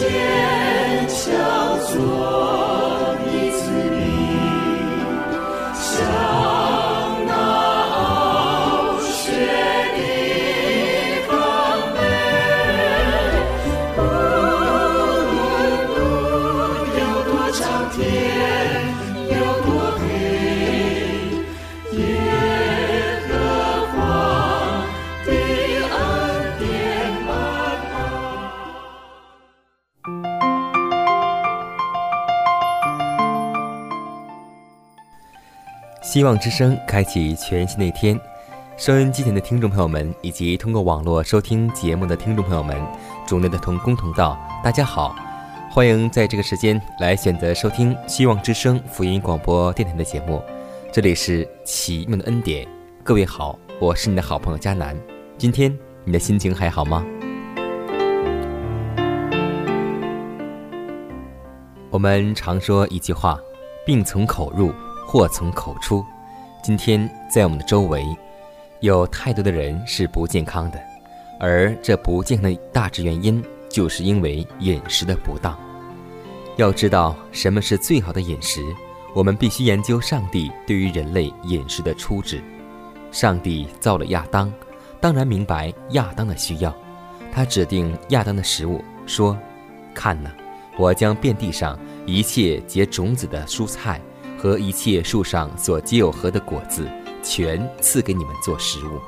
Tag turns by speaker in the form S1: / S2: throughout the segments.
S1: 坚强做。希望之声开启全新的一天，收音机前的听众朋友们，以及通过网络收听节目的听众朋友们，主内的同工同道，大家好，欢迎在这个时间来选择收听希望之声福音广播电台的节目，这里是奇妙的恩典，各位好，我是你的好朋友佳楠，今天你的心情还好吗？我们常说一句话，病从口入。祸从口出。今天在我们的周围，有太多的人是不健康的，而这不健康的大致原因，就是因为饮食的不当。要知道什么是最好的饮食，我们必须研究上帝对于人类饮食的初旨。上帝造了亚当，当然明白亚当的需要。他指定亚当的食物，说：“看呐，我将遍地上一切结种子的蔬菜。”和一切树上所结有核的果子，全赐给你们做食物。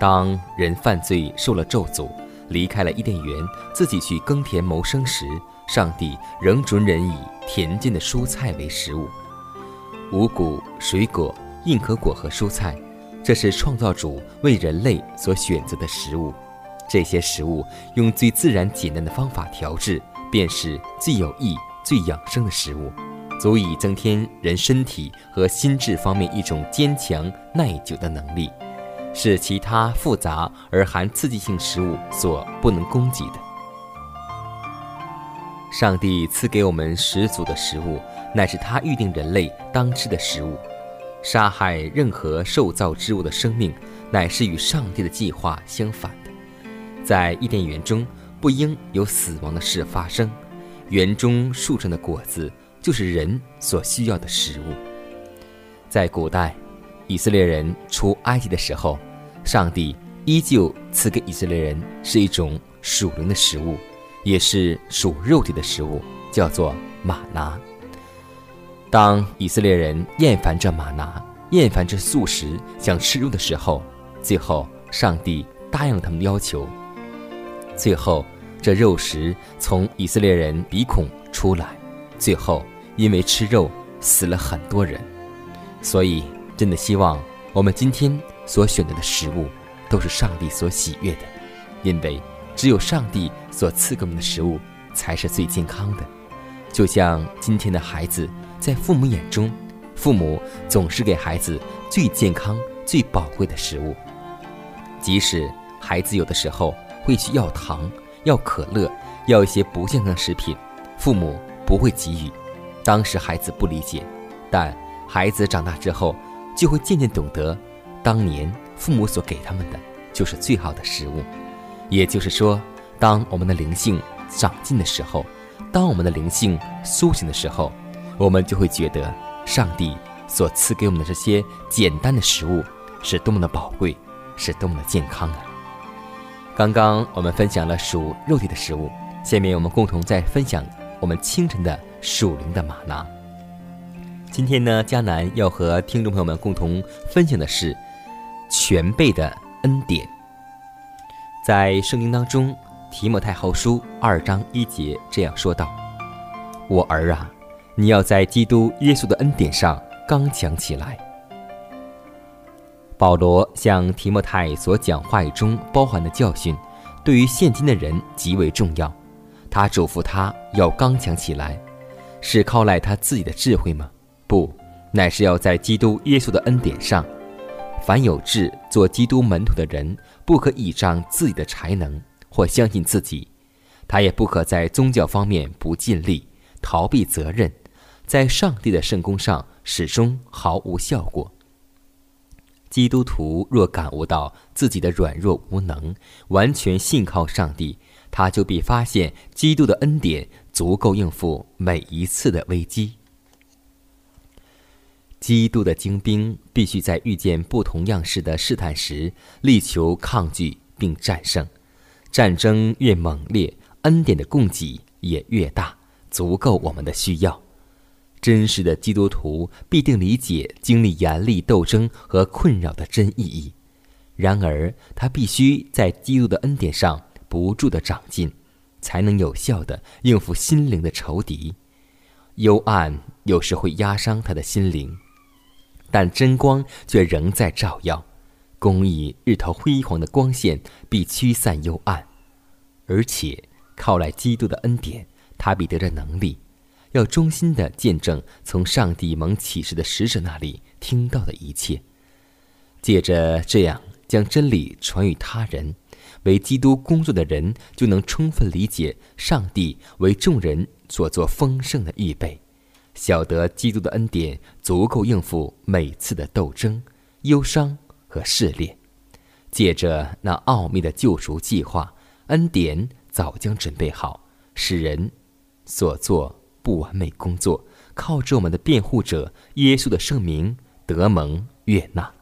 S1: 当人犯罪受了咒诅，离开了伊甸园，自己去耕田谋生时，上帝仍准人以田间的蔬菜为食物。五谷、水果、硬壳果和蔬菜，这是创造主为人类所选择的食物。这些食物用最自然简单的方法调制，便是最有益、最养生的食物。足以增添人身体和心智方面一种坚强耐久的能力，是其他复杂而含刺激性食物所不能供给的。上帝赐给我们十足的食物，乃是他预定人类当吃的食物。杀害任何受造之物的生命，乃是与上帝的计划相反的。在伊甸园中，不应有死亡的事发生。园中树上的果子。就是人所需要的食物。在古代，以色列人出埃及的时候，上帝依旧赐给以色列人是一种属灵的食物，也是属肉体的食物，叫做玛拿。当以色列人厌烦这玛拿，厌烦这素食，想吃肉的时候，最后上帝答应了他们的要求。最后，这肉食从以色列人鼻孔出来，最后。因为吃肉死了很多人，所以真的希望我们今天所选择的食物都是上帝所喜悦的，因为只有上帝所赐给我们的食物才是最健康的。就像今天的孩子，在父母眼中，父母总是给孩子最健康、最宝贵的食物，即使孩子有的时候会去要糖、要可乐、要一些不健康的食品，父母不会给予。当时孩子不理解，但孩子长大之后，就会渐渐懂得，当年父母所给他们的就是最好的食物。也就是说，当我们的灵性长进的时候，当我们的灵性苏醒的时候，我们就会觉得上帝所赐给我们的这些简单的食物是多么的宝贵，是多么的健康啊！刚刚我们分享了属肉体的食物，下面我们共同再分享我们清晨的。属灵的玛拿。今天呢，迦南要和听众朋友们共同分享的是全备的恩典。在圣经当中，《提摩太后书》二章一节这样说道：“我儿啊，你要在基督耶稣的恩典上刚强起来。保罗向提莫泰所讲话语中包含的教训，对于现今的人极为重要。他嘱咐他要刚强起来，是靠赖他自己的智慧吗？不，乃是要在基督耶稣的恩典上。凡有志做基督门徒的人，不可倚仗自己的才能或相信自己，他也不可在宗教方面不尽力，逃避责任，在上帝的圣功上始终毫无效果。基督徒若感悟到自己的软弱无能，完全信靠上帝，他就必发现基督的恩典足够应付每一次的危机。基督的精兵必须在遇见不同样式的试探时，力求抗拒并战胜。战争越猛烈，恩典的供给也越大，足够我们的需要。真实的基督徒必定理解经历严厉斗争和困扰的真意义。然而，他必须在基督的恩典上不住地长进，才能有效地应付心灵的仇敌。幽暗有时会压伤他的心灵。但真光却仍在照耀，公义日头辉煌的光线必驱散幽暗，而且靠来基督的恩典，他必得着能力，要忠心的见证从上帝蒙启示的使者那里听到的一切，借着这样将真理传与他人，为基督工作的人就能充分理解上帝为众人所做丰盛的预备。晓得基督的恩典足够应付每次的斗争、忧伤和试炼，借着那奥秘的救赎计划，恩典早将准备好，使人所做不完美工作，靠着我们的辩护者耶稣的圣名得蒙悦纳。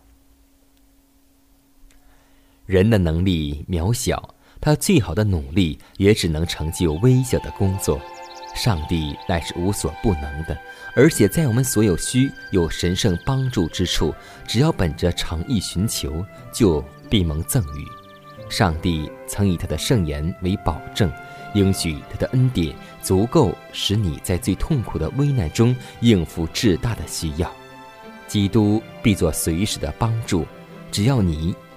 S1: 人的能力渺小，他最好的努力也只能成就微小的工作。上帝乃是无所不能的，而且在我们所有需有神圣帮助之处，只要本着诚意寻求，就必蒙赠予。上帝曾以他的圣言为保证，应许他的恩典足够使你在最痛苦的危难中应付至大的需要。基督必作随时的帮助，只要你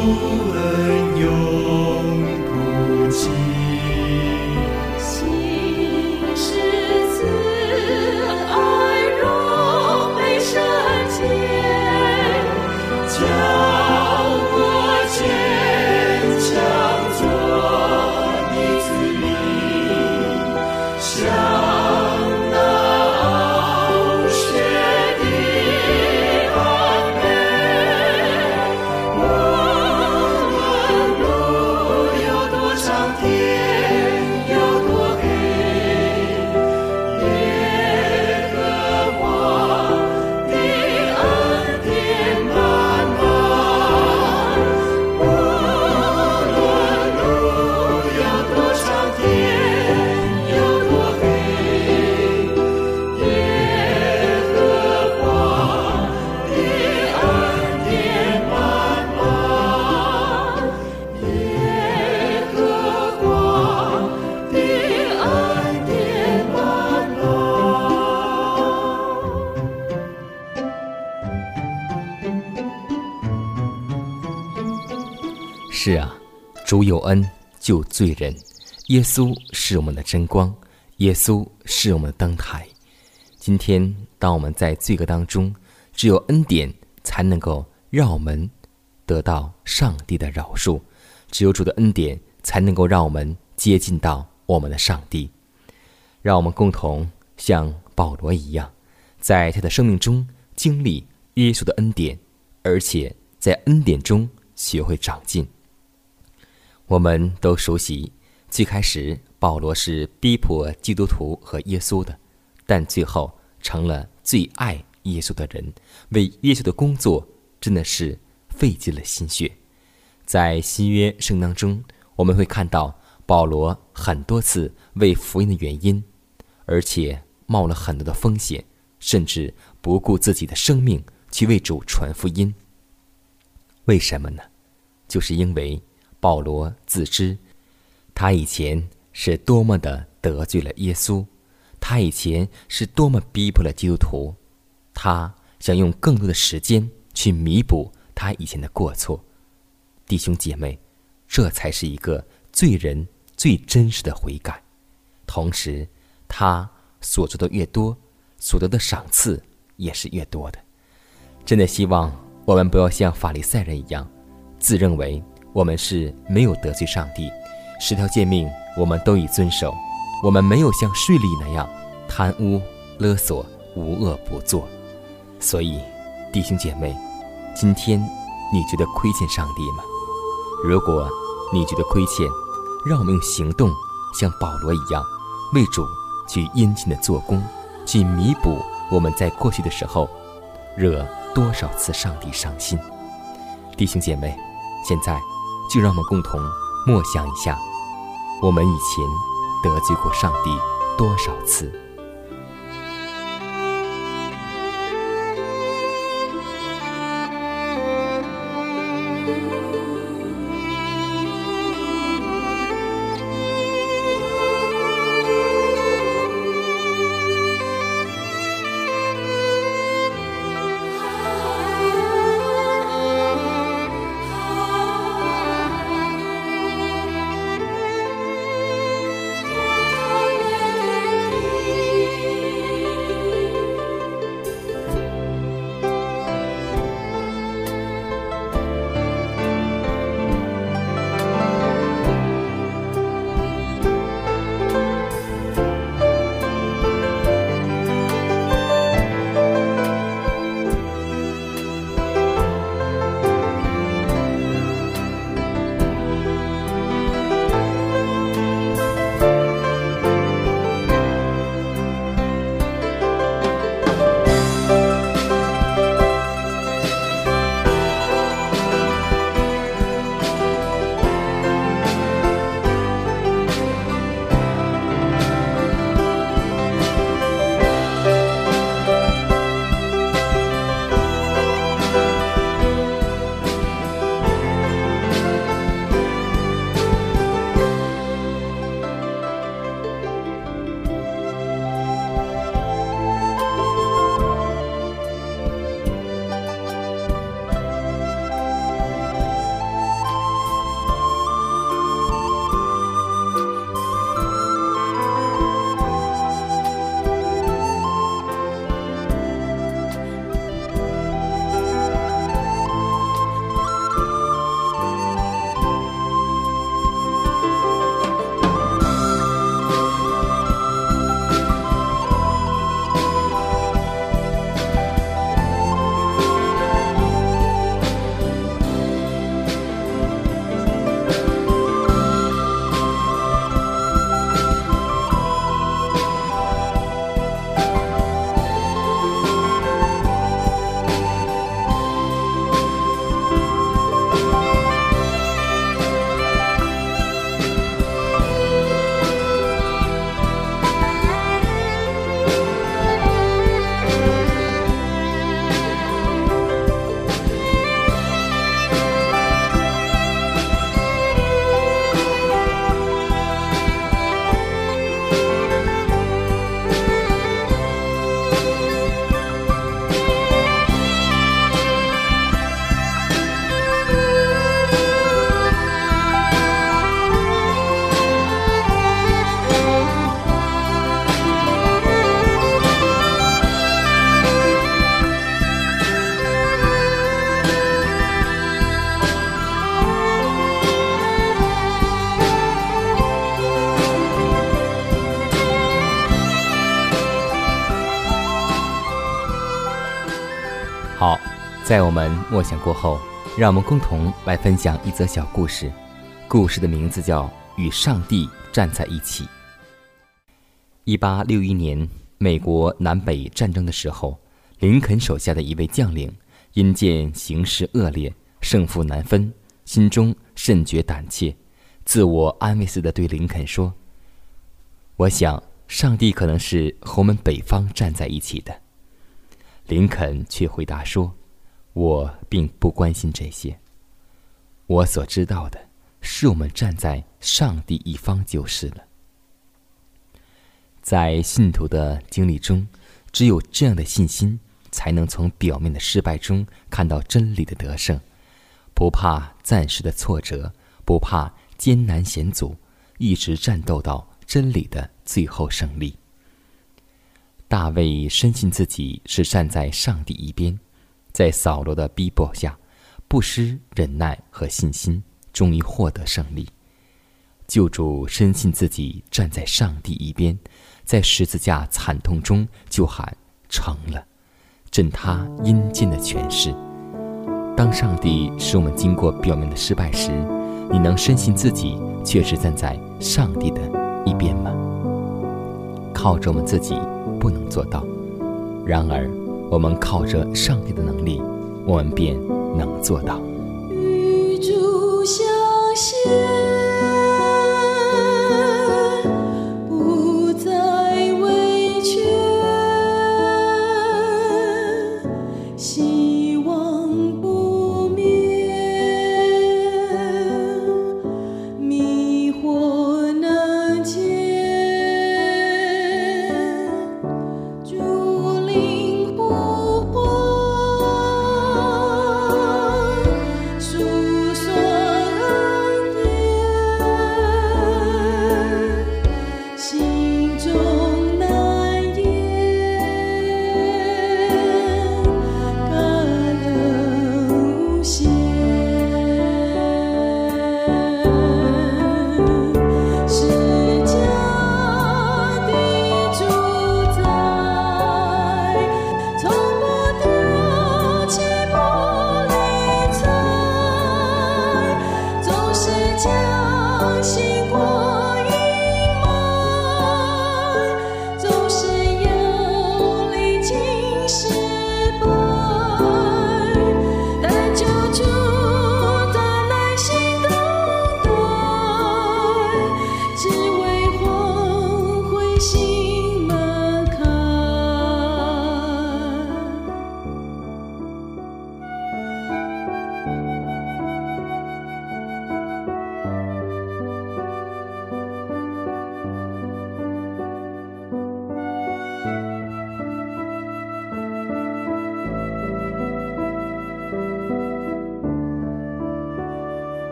S1: cứu ơi 主有恩救罪人，耶稣是我们的真光，耶稣是我们的灯台。今天，当我们在罪恶当中，只有恩典才能够让我们得到上帝的饶恕，只有主的恩典才能够让我们接近到我们的上帝。让我们共同像保罗一样，在他的生命中经历耶稣的恩典，而且在恩典中学会长进。我们都熟悉，最开始保罗是逼迫基督徒和耶稣的，但最后成了最爱耶稣的人，为耶稣的工作真的是费尽了心血。在新约圣当中，我们会看到保罗很多次为福音的原因，而且冒了很多的风险，甚至不顾自己的生命去为主传福音。为什么呢？就是因为。保罗自知，他以前是多么的得罪了耶稣，他以前是多么逼迫了基督徒，他想用更多的时间去弥补他以前的过错。弟兄姐妹，这才是一个罪人最真实的悔改。同时，他所做的越多，所得的赏赐也是越多的。真的希望我们不要像法利赛人一样，自认为。我们是没有得罪上帝，十条诫命我们都已遵守，我们没有像税吏那样贪污勒索，无恶不作。所以，弟兄姐妹，今天你觉得亏欠上帝吗？如果你觉得亏欠，让我们用行动像保罗一样，为主去殷勤的做工，去弥补我们在过去的时候惹多少次上帝伤心。弟兄姐妹，现在。就让我们共同默想一下，我们以前得罪过上帝多少次。
S2: 在我们默想过后，让我们共同来分享一则小故事。故事的名字叫《与上帝站在一起》。一八六一年，美国南北战争的时候，林肯手下的一位将领因见形势恶劣，胜负难分，心中甚觉胆怯，自我安慰似的对林肯说：“我想，上帝可能是和我们北方站在一起的。”林肯却回答说。我并不关心这些。我所知道的是，我们站在上帝一方就是了。在信徒的经历中，只有这样的信心，才能从表面的失败中看到真理的得胜，不怕暂时的挫折，不怕艰难险阻，一直战斗到真理的最后胜利。大卫深信自己是站在上帝一边。在扫罗的逼迫下，不失忍耐和信心，终于获得胜利。救主深信自己站在上帝一边，在十字架惨痛中就喊成了，震他阴间的权势。当上帝使我们经过表面的失败时，你能深信自己确实站在上帝的一边吗？靠着我们自己不能做到，然而。我们靠着上帝的能力，我们便能做到。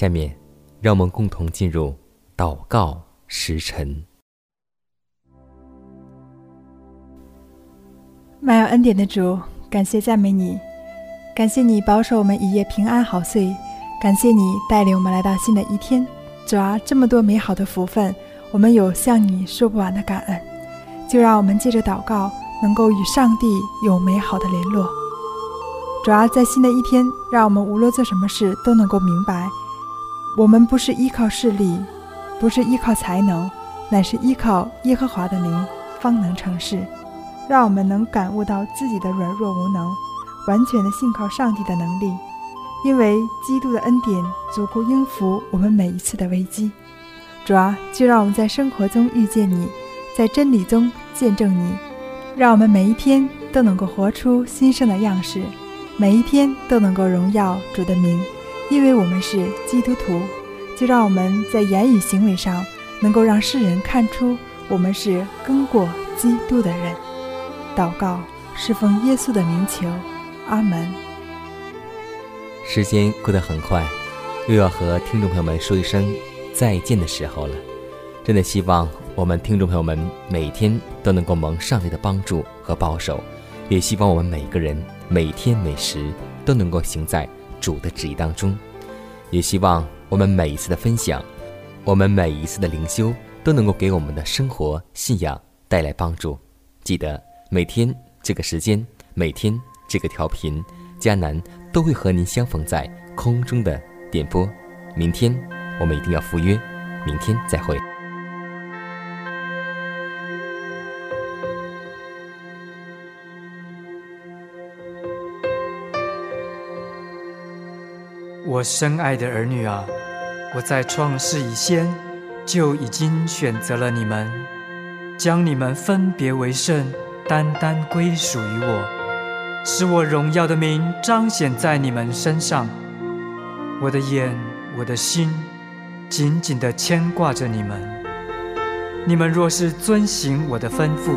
S1: 下面，让我们共同进入祷告时辰。
S3: 满有恩典的主，感谢赞美你，感谢你保守我们一夜平安好睡，感谢你带领我们来到新的一天。主啊，这么多美好的福分，我们有向你说不完的感恩。就让我们借着祷告，能够与上帝有美好的联络。主啊，在新的一天，让我们无论做什么事都能够明白，我们不是依靠势力，不是依靠才能，乃是依靠耶和华的灵，方能成事。让我们能感悟到自己的软弱无能，完全的信靠上帝的能力，因为基督的恩典足够应付我们每一次的危机。主啊，就让我们在生活中遇见你，在真理中见证你，让我们每一天都能够活出新生的样式，每一天都能够荣耀主的名，因为我们是基督徒。就让我们在言语行为上能够让世人看出我们是跟过基督的人。祷告是奉耶稣的名求，阿门。
S1: 时间过得很快，又要和听众朋友们说一声再见的时候了。真的希望我们听众朋友们每天都能够蒙上帝的帮助和保守，也希望我们每个人每天每时都能够行在主的旨意当中。也希望我们每一次的分享，我们每一次的灵修都能够给我们的生活信仰带来帮助。记得。每天这个时间，每天这个调频，迦南都会和您相逢在空中的点播。明天我们一定要赴约，明天再会。
S4: 我深爱的儿女啊，我在创世以前就已经选择了你们，将你们分别为圣。单单归属于我，使我荣耀的名彰显在你们身上。我的眼，我的心，紧紧地牵挂着你们。你们若是遵行我的吩咐，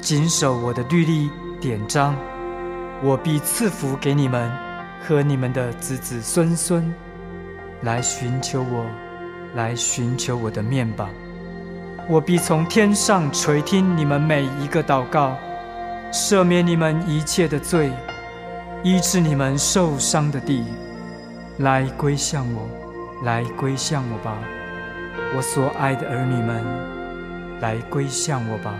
S4: 谨守我的律例典章，我必赐福给你们和你们的子子孙孙，来寻求我，来寻求我的面吧。我必从天上垂听你们每一个祷告，赦免你们一切的罪，医治你们受伤的地，来归向我，来归向我吧，我所爱的儿女们，来归向我吧。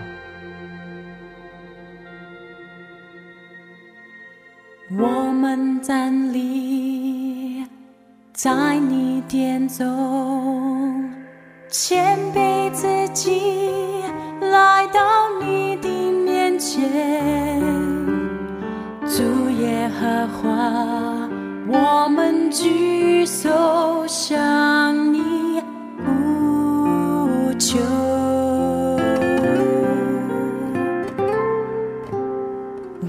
S2: 我们站立在你殿中。谦卑自己，来到你的面前，主耶和华，我们举手向你呼求，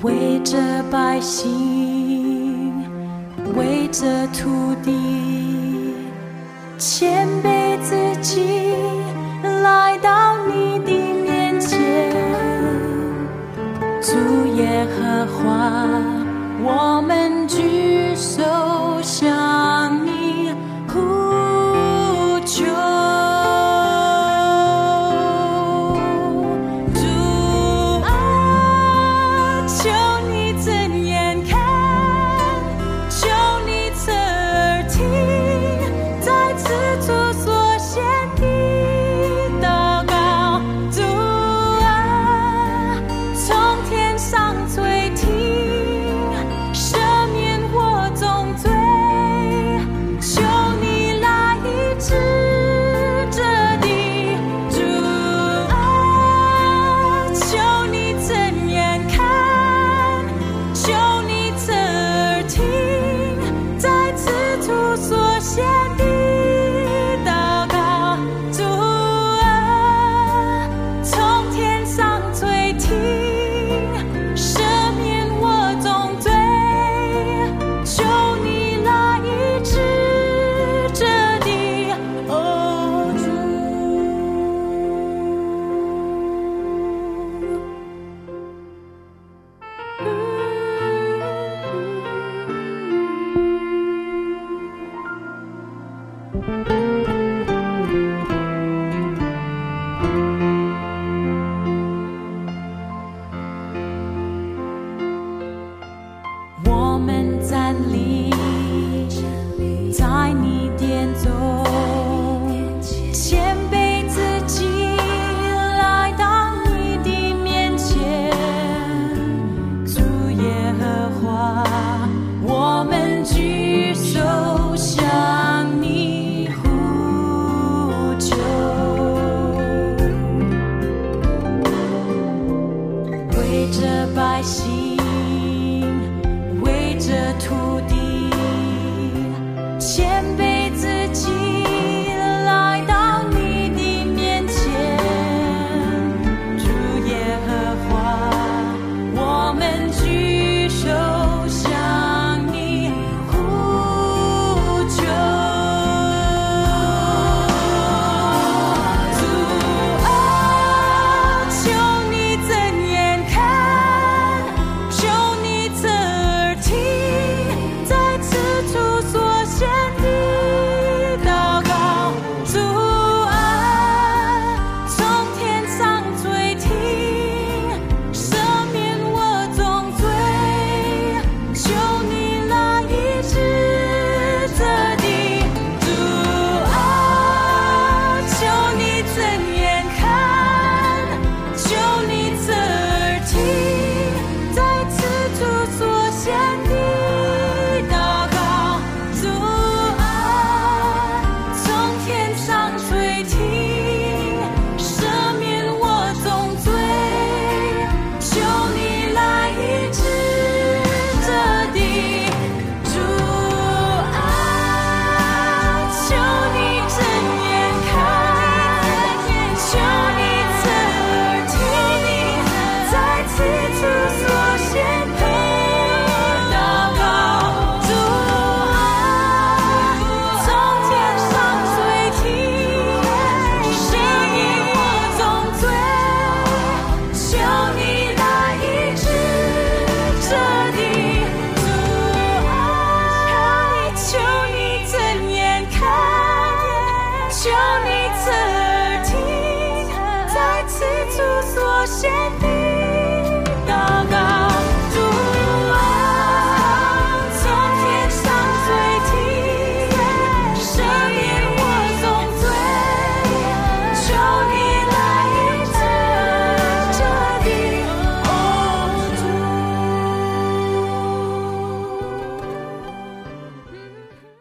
S2: 为这百姓，这土地，谦卑自己。来到你的面前，主耶和华，我们